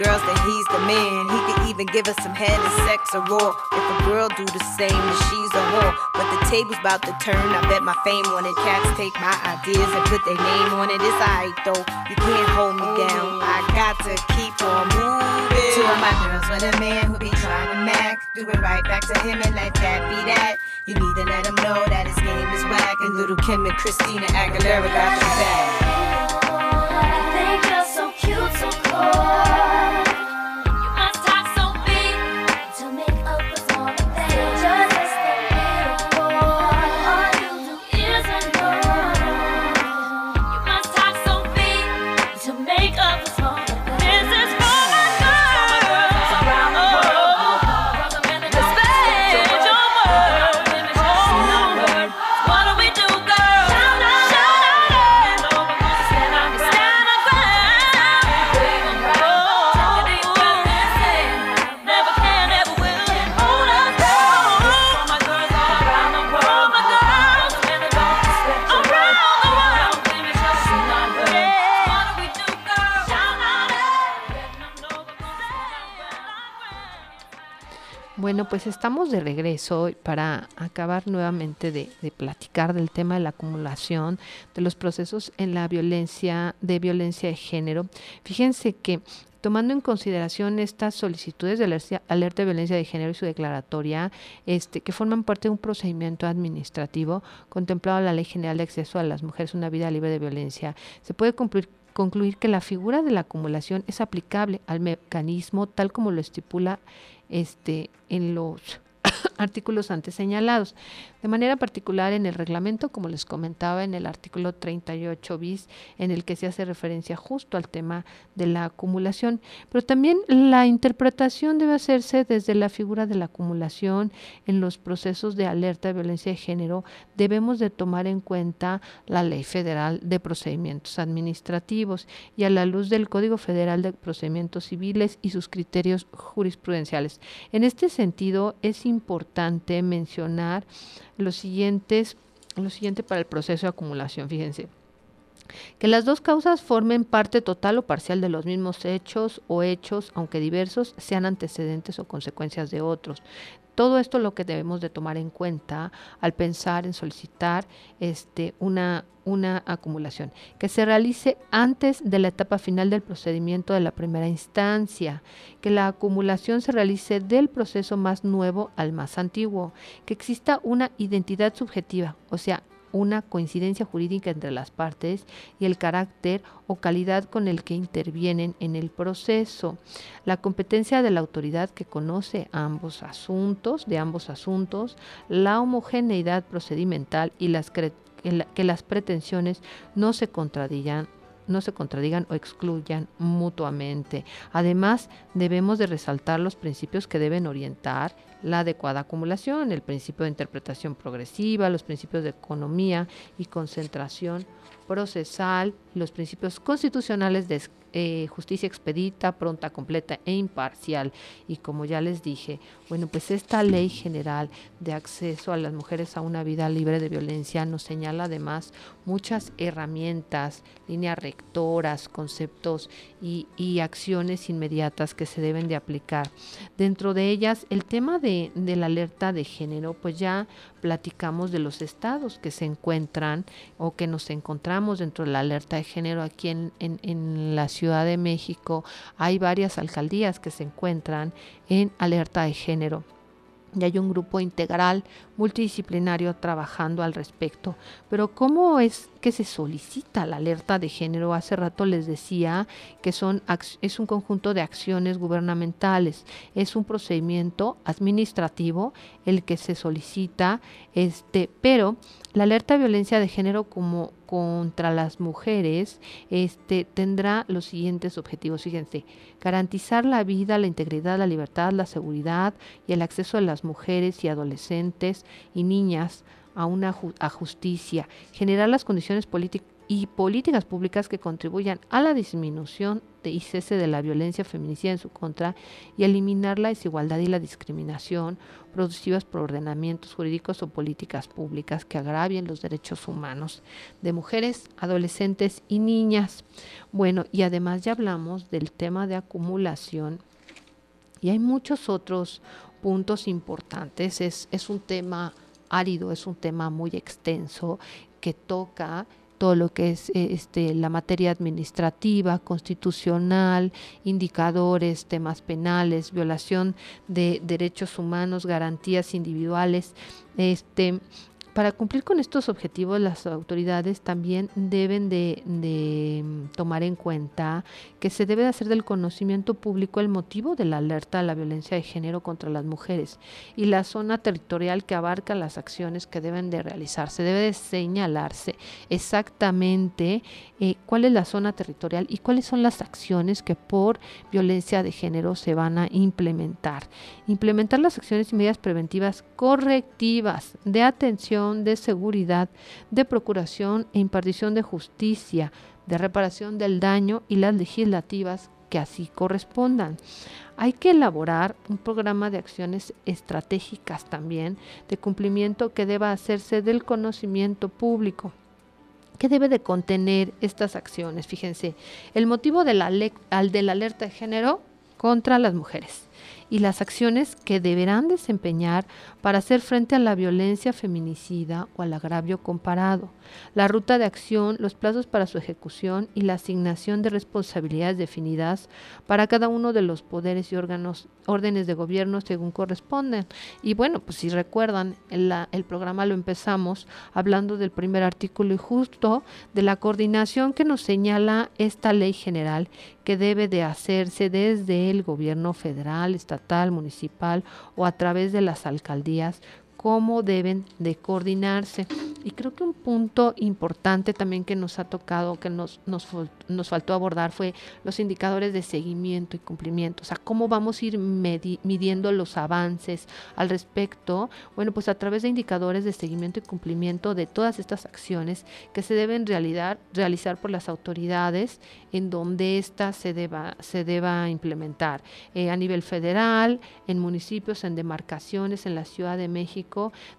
Girls, that he's the man. He could even give us some head and sex or raw. If a girl do the same, then she's a whore. But the table's about to turn. I bet my fame on it. Cats take my ideas and put their name on it. It's alright though. You can't hold me down. I got to keep on moving. Two of my girls with a man who be trying to mac. Do it right back to him and let that be that. You need to let him know that his game is whack. And little Kim and Christina Aguilera got your back. Think you're so cute, so cold. Pues estamos de regreso para acabar nuevamente de, platicar del tema de la acumulación de los procesos en la violencia, de violencia de género. Fíjense que tomando en consideración estas solicitudes de alerta, de violencia de género y su declaratoria, este, que forman parte de un procedimiento administrativo contemplado en la Ley General de Acceso a las Mujeres una Vida Libre de Violencia, se puede cumplir concluir que la figura de la acumulación es aplicable al mecanismo tal como lo estipula este, en los artículos antes señalados. De manera particular en el reglamento, como les comentaba, en el artículo 38 bis, en el que se hace referencia justo al tema de la acumulación. Pero también la interpretación debe hacerse desde la figura de la acumulación en los procesos de alerta de violencia de género. Debemos de tomar en cuenta la Ley Federal de Procedimientos Administrativos y a la luz del Código Federal de Procedimientos Civiles y sus criterios jurisprudenciales. En este sentido, es importante mencionar los siguientes, lo siguiente para el proceso de acumulación. Fíjense, que las dos causas formen parte total o parcial de los mismos hechos o hechos, aunque diversos, sean antecedentes o consecuencias de otros. Todo esto es lo que debemos de tomar en cuenta al pensar en solicitar este, una, una acumulación, que se realice antes de la etapa final del procedimiento de la primera instancia, que la acumulación se realice del proceso más nuevo al más antiguo, que exista una identidad subjetiva, o sea, una coincidencia jurídica entre las partes y el carácter o calidad con el que intervienen en el proceso. La competencia de la autoridad que conoce ambos asuntos, de ambos asuntos, la homogeneidad procedimental y las que las pretensiones no se contradigan no se contradigan o excluyan mutuamente. Además, debemos de resaltar los principios que deben orientar la adecuada acumulación, el principio de interpretación progresiva, los principios de economía y concentración procesal, los principios constitucionales de eh, justicia expedita, pronta, completa e imparcial. Y como ya les dije, bueno, pues esta ley general de acceso a las mujeres a una vida libre de violencia nos señala además muchas herramientas, líneas rectoras, conceptos y, y acciones inmediatas que se deben de aplicar. Dentro de ellas, el tema de, de la alerta de género, pues ya platicamos de los estados que se encuentran o que nos encontramos dentro de la alerta de género aquí en, en, la Ciudad de México. Hay varias alcaldías que se encuentran en alerta de género y hay un grupo integral multidisciplinario trabajando al respecto. Pero ¿cómo es que se solicita la alerta de género? Hace rato les decía que son es un conjunto de acciones gubernamentales, es un procedimiento administrativo el que se solicita, este, pero la alerta de violencia de género como contra las mujeres este, tendrá los siguientes objetivos. Fíjense, garantizar la vida, la integridad, la libertad, la seguridad y el acceso de las mujeres y adolescentes y niñas a una justicia, generar las condiciones políticas y políticas públicas que contribuyan a la disminución de, y cese de la violencia feminicida en su contra y eliminar la desigualdad y la discriminación producidas por ordenamientos jurídicos o políticas públicas que agravien los derechos humanos de mujeres, adolescentes y niñas. Bueno, y además ya hablamos del tema de acumulación y hay muchos otros puntos importantes. Es, es un tema árido, es un tema muy extenso que toca todo lo que es eh, este, la materia administrativa, constitucional, indicadores, temas penales, violación de derechos humanos, garantías individuales, este, para cumplir con estos objetivos, las autoridades también deben de, mm, tomar en cuenta que se debe de hacer del conocimiento público el motivo de la alerta a la violencia de género contra las mujeres y la zona territorial que abarca las acciones que deben de realizarse. Debe de señalarse exactamente eh, cuál es la zona territorial y cuáles son las acciones que por violencia de género se van a implementar. Implementar las acciones y medidas preventivas correctivas de atención de seguridad, de procuración e impartición de justicia, de reparación del daño y las legislativas que así correspondan. Hay que elaborar un programa de acciones estratégicas también de cumplimiento que deba hacerse del conocimiento público. ¿Qué debe de contener estas acciones? Fíjense, el motivo al de la alerta de género contra las mujeres y las acciones que deberán desempeñar para hacer frente a la violencia feminicida o al agravio comparado, la ruta de acción, los plazos para su ejecución y la asignación de responsabilidades definidas para cada uno de los poderes y órganos, órdenes de gobierno según corresponden. Y bueno, pues si recuerdan, el, el programa lo empezamos hablando del primer artículo y justo de la coordinación que nos señala esta ley general que debe de hacerse desde el gobierno federal, estatal, municipal o a través de las alcaldías cómo deben de coordinarse. Y creo que un punto importante también que nos ha tocado, que nos, nos, nos faltó abordar, fue los indicadores de seguimiento y cumplimiento. O sea, cómo vamos a ir midiendo los avances al respecto. Bueno, pues a través de indicadores de seguimiento y cumplimiento de todas estas acciones que se deben realizar, realizar por las autoridades en donde ésta se deba, se deba implementar. Eh, a nivel federal, en municipios, en demarcaciones, en la Ciudad de México,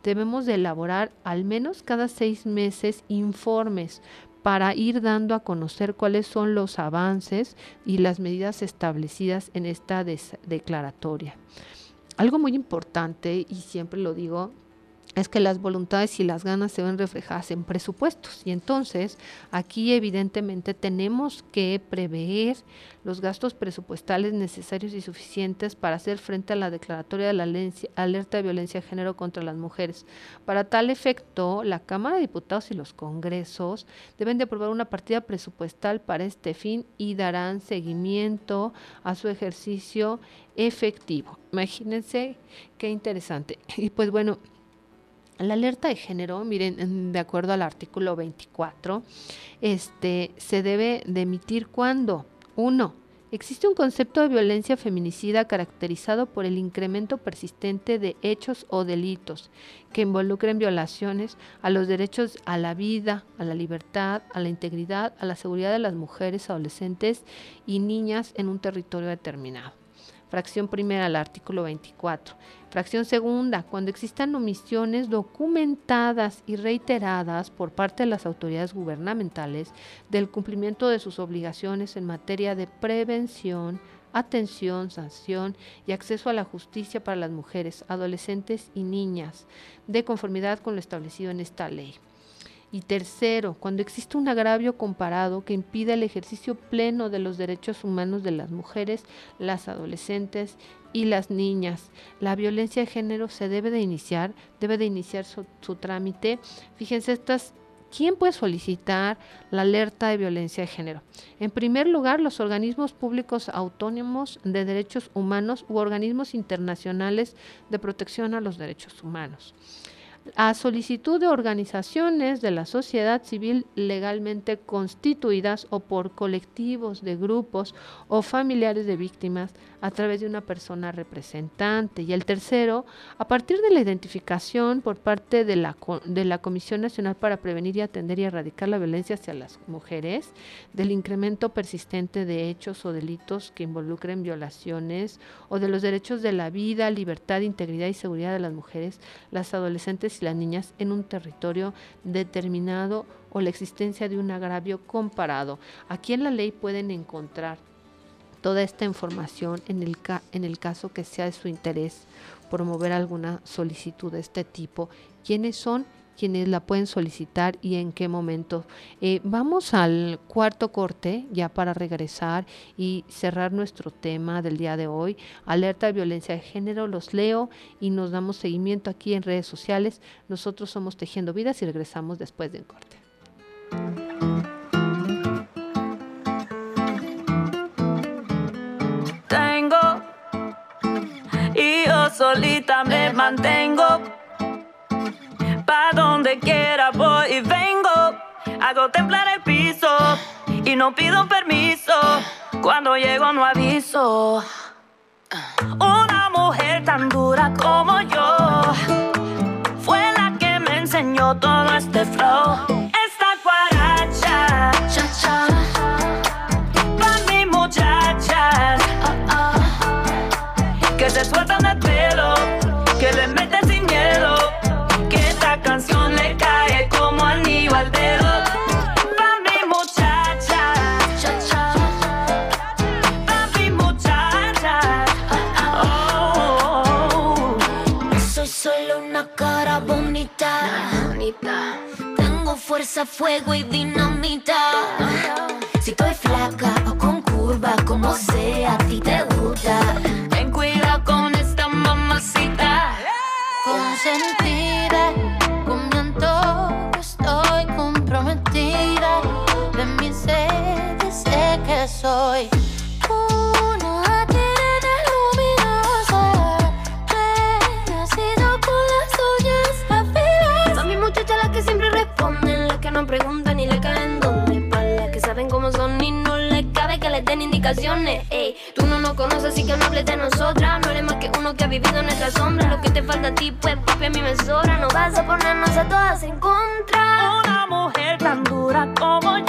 debemos de elaborar al menos cada seis meses informes para ir dando a conocer cuáles son los avances y las medidas establecidas en esta declaratoria. Algo muy importante, y siempre lo digo, es que las voluntades y las ganas se ven reflejadas en presupuestos. Y entonces aquí evidentemente tenemos que prever los gastos presupuestales necesarios y suficientes para hacer frente a la declaratoria de la alerta de violencia de género contra las mujeres. Para tal efecto, la Cámara de Diputados y los Congresos deben de aprobar una partida presupuestal para este fin y darán seguimiento a su ejercicio efectivo. Imagínense qué interesante. Y pues bueno, la alerta de género, miren, de acuerdo al artículo 24, este, se debe de emitir cuando, uno, existe un concepto de violencia feminicida caracterizado por el incremento persistente de hechos o delitos que involucren violaciones a los derechos a la vida, a la libertad, a la integridad, a la seguridad de las mujeres, adolescentes y niñas en un territorio determinado. Fracción primera al artículo 24. Fracción segunda, cuando existan omisiones documentadas y reiteradas por parte de las autoridades gubernamentales del cumplimiento de sus obligaciones en materia de prevención, atención, sanción y acceso a la justicia para las mujeres, adolescentes y niñas, de conformidad con lo establecido en esta ley. Y tercero, cuando existe un agravio comparado que impide el ejercicio pleno de los derechos humanos de las mujeres, las adolescentes y las niñas. La violencia de género se debe de iniciar, debe de iniciar su, su trámite. Fíjense, estas ¿Quién puede solicitar la alerta de violencia de género? En primer lugar, los organismos públicos autónomos de derechos humanos u organismos internacionales de protección a los derechos humanos. A solicitud de organizaciones de la sociedad civil legalmente constituidas o por colectivos de grupos o familiares de víctimas a través de una persona representante. Y el tercero, a partir de la identificación por parte de la, de la Comisión Nacional para Prevenir y Atender y Erradicar la Violencia hacia las Mujeres, del incremento persistente de hechos o delitos que involucren violaciones o de los derechos de la vida, libertad, integridad y seguridad de las mujeres, las adolescentes y las niñas en un territorio determinado o la existencia de un agravio comparado. Aquí en la ley pueden encontrar toda esta información en el, en el caso que sea de su interés promover alguna solicitud de este tipo. ¿Quiénes son? Quienes la pueden solicitar y en qué momento. Eh, vamos al cuarto corte ya para regresar y cerrar nuestro tema del día de hoy. Alerta de violencia de género, los leo y nos damos seguimiento aquí en redes sociales. Nosotros somos Tejiendo Vidas y regresamos después del corte. tengo y yo solita me mantengo. Donde quiera voy y vengo. Hago temblar el piso y no pido permiso. Cuando llego no aviso. Una mujer tan dura como yo fue la que me enseñó todo este flow. Esta guaracha, cha cha, pa' mi muchachas que se sueltan Fuerza, fuego y dinamita. Si estoy flaca o con curva, como sea, a ti te gusta. Ten cuidado con esta mamacita. Consentida, con mi antojo estoy comprometida. De mi sed sé que soy Ey, tú no nos conoces, así que no hables de nosotras. No eres más que uno que ha vivido en nuestra sombra. Lo que te falta a ti, pues papi, a mí me sobra. No vas a ponernos a todas en contra. Una mujer tan dura como yo.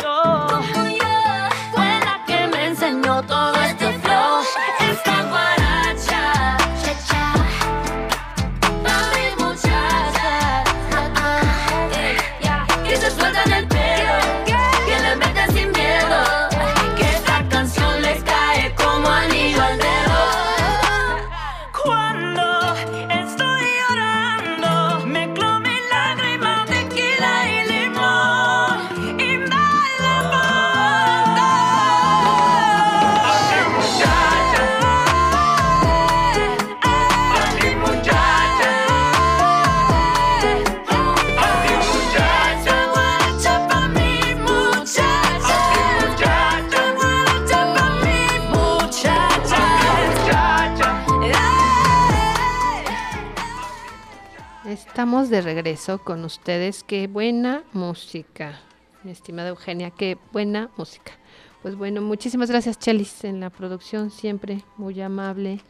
De regreso con ustedes. Qué buena música, mi estimada Eugenia, qué buena música. Pues bueno, muchísimas gracias Chelis en la producción, siempre muy amable,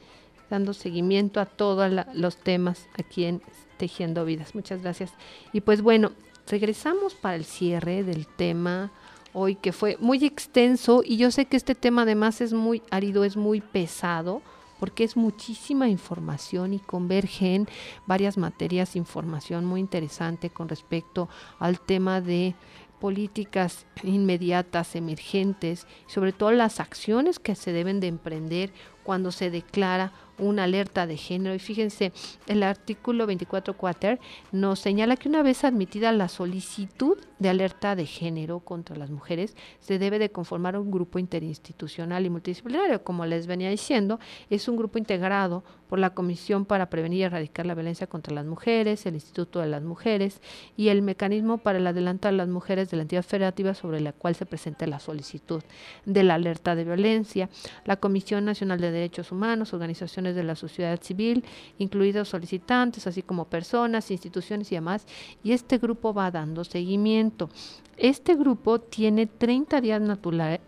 dando seguimiento a todos los temas aquí en Tejiendo Vidas. Muchas gracias. Y pues bueno, regresamos para el cierre del tema hoy que fue muy extenso y yo sé que este tema además es muy árido, es muy pesado porque es muchísima información y convergen varias materias, información muy interesante con respecto al tema de políticas inmediatas, emergentes, sobre todo las acciones que se deben de emprender cuando se declara una alerta de género. Y fíjense, el artículo 24 cuater nos señala que una vez admitida la solicitud de alerta de género contra las mujeres, se debe de conformar un grupo interinstitucional y multidisciplinario. Como les venía diciendo, es un grupo integrado por la Comisión para Prevenir y Erradicar la Violencia contra las Mujeres, el Instituto de las Mujeres y el Mecanismo para el Adelanto de las Mujeres de la entidad federativa sobre la cual se presenta la solicitud de la alerta de violencia, la Comisión Nacional de Derechos Humanos, organizaciones de la sociedad civil, incluidos solicitantes, así como personas, instituciones y demás, y este grupo va dando seguimiento. Este grupo tiene 30 días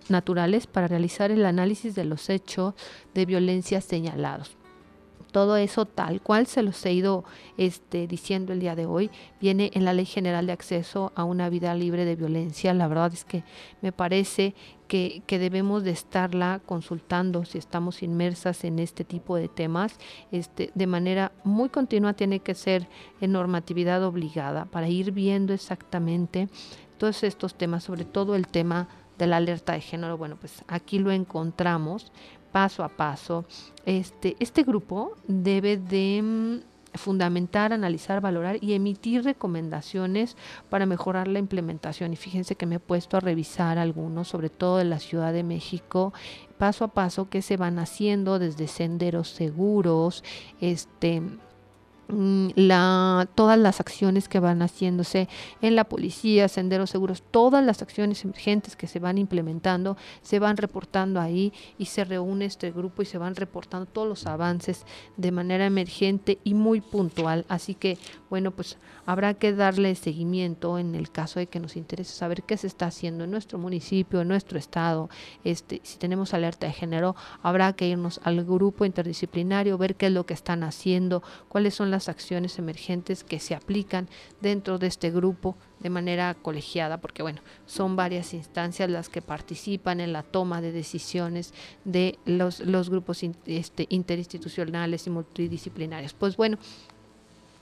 naturales para realizar el análisis de los hechos de violencia señalados todo eso tal cual se los he ido este, diciendo el día de hoy, viene en la Ley General de Acceso a una vida libre de violencia. La verdad es que me parece que, que debemos de estarla consultando si estamos inmersas en este tipo de temas. Este, de manera muy continua tiene que ser en normatividad obligada para ir viendo exactamente todos estos temas, sobre todo el tema de la alerta de género. Bueno, pues aquí lo encontramos paso a paso. Este, este grupo debe de mm, fundamentar, analizar, valorar y emitir recomendaciones para mejorar la implementación. Y fíjense que me he puesto a revisar algunos, sobre todo de la Ciudad de México, paso a paso que se van haciendo desde senderos seguros, este la, todas las acciones que van haciéndose en la policía, senderos seguros, todas las acciones emergentes que se van implementando, se van reportando ahí y se reúne este grupo y se van reportando todos los avances de manera emergente y muy puntual. Así que, bueno, pues habrá que darle seguimiento en el caso de que nos interese saber qué se está haciendo en nuestro municipio, en nuestro estado. Este, si tenemos alerta de género, habrá que irnos al grupo interdisciplinario, ver qué es lo que están haciendo, cuáles son las acciones emergentes que se aplican dentro de este grupo de manera colegiada, porque bueno, son varias instancias las que participan en la toma de decisiones de los, los grupos este, interinstitucionales y multidisciplinarios. Pues bueno,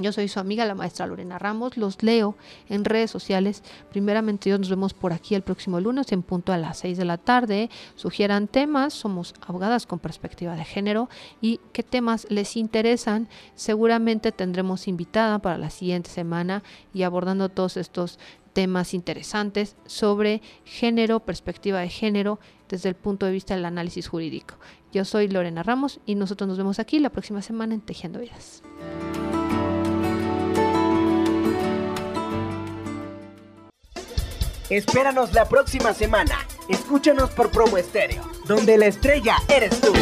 yo soy su amiga, la maestra Lorena Ramos. Los leo en redes sociales. Primeramente, nos vemos por aquí el próximo lunes en punto a las 6 de la tarde. Sugieran temas. Somos abogadas con perspectiva de género. Y qué temas les interesan. Seguramente tendremos invitada para la siguiente semana y abordando todos estos temas interesantes sobre género, perspectiva de género, desde el punto de vista del análisis jurídico. Yo soy Lorena Ramos y nosotros nos vemos aquí la próxima semana en Tejiendo Vidas. Espéranos la próxima semana. Escúchanos por Promo Estéreo, donde la estrella eres tú.